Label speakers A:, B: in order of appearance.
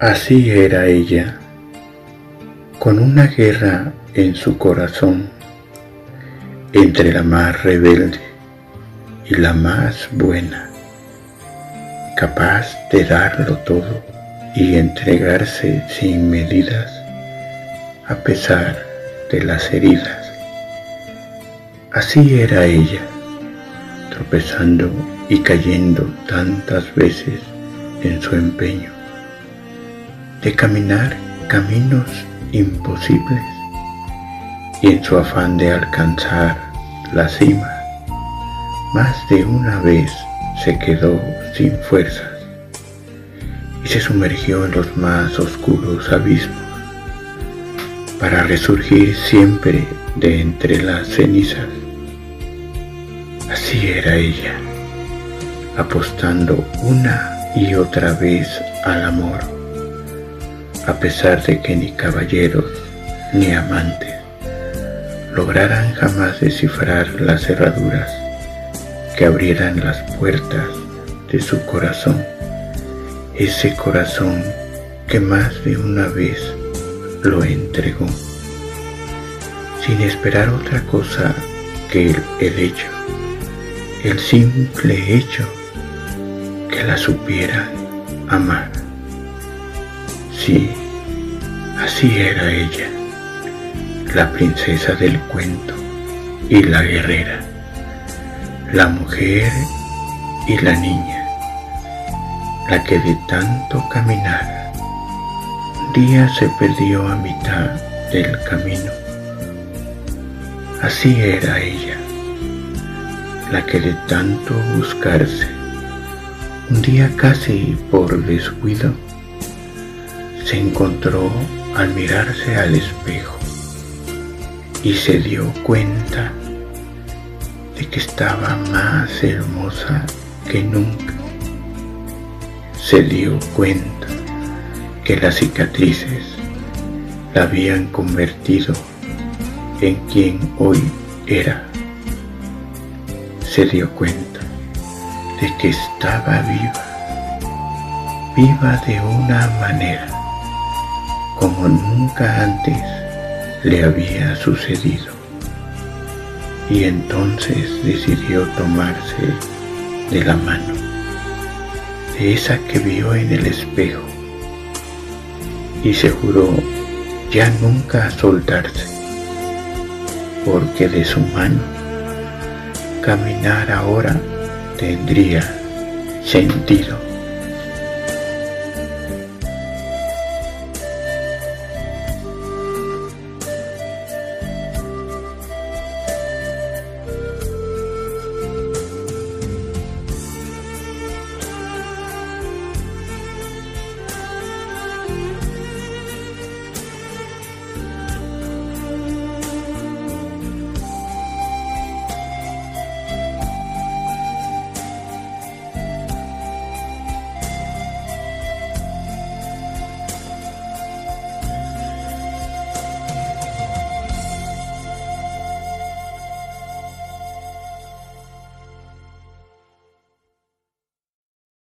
A: Así era ella, con una guerra en su corazón entre la más rebelde y la más buena, capaz de darlo todo y entregarse sin medidas a pesar de las heridas. Así era ella, tropezando y cayendo tantas veces en su empeño de caminar caminos imposibles y en su afán de alcanzar la cima, más de una vez se quedó sin fuerzas y se sumergió en los más oscuros abismos para resurgir siempre de entre las cenizas. Así era ella, apostando una y otra vez al amor a pesar de que ni caballeros ni amantes lograran jamás descifrar las cerraduras que abrieran las puertas de su corazón, ese corazón que más de una vez lo entregó, sin esperar otra cosa que el, el hecho, el simple hecho que la supiera amar. Sí, así era ella, la princesa del cuento y la guerrera, la mujer y la niña, la que de tanto caminar un día se perdió a mitad del camino. Así era ella, la que de tanto buscarse, un día casi por descuido, se encontró al mirarse al espejo y se dio cuenta de que estaba más hermosa que nunca. Se dio cuenta que las cicatrices la habían convertido en quien hoy era. Se dio cuenta de que estaba viva, viva de una manera como nunca antes le había sucedido. Y entonces decidió tomarse de la mano, de esa que vio en el espejo, y se juró ya nunca soltarse, porque de su mano caminar ahora tendría sentido.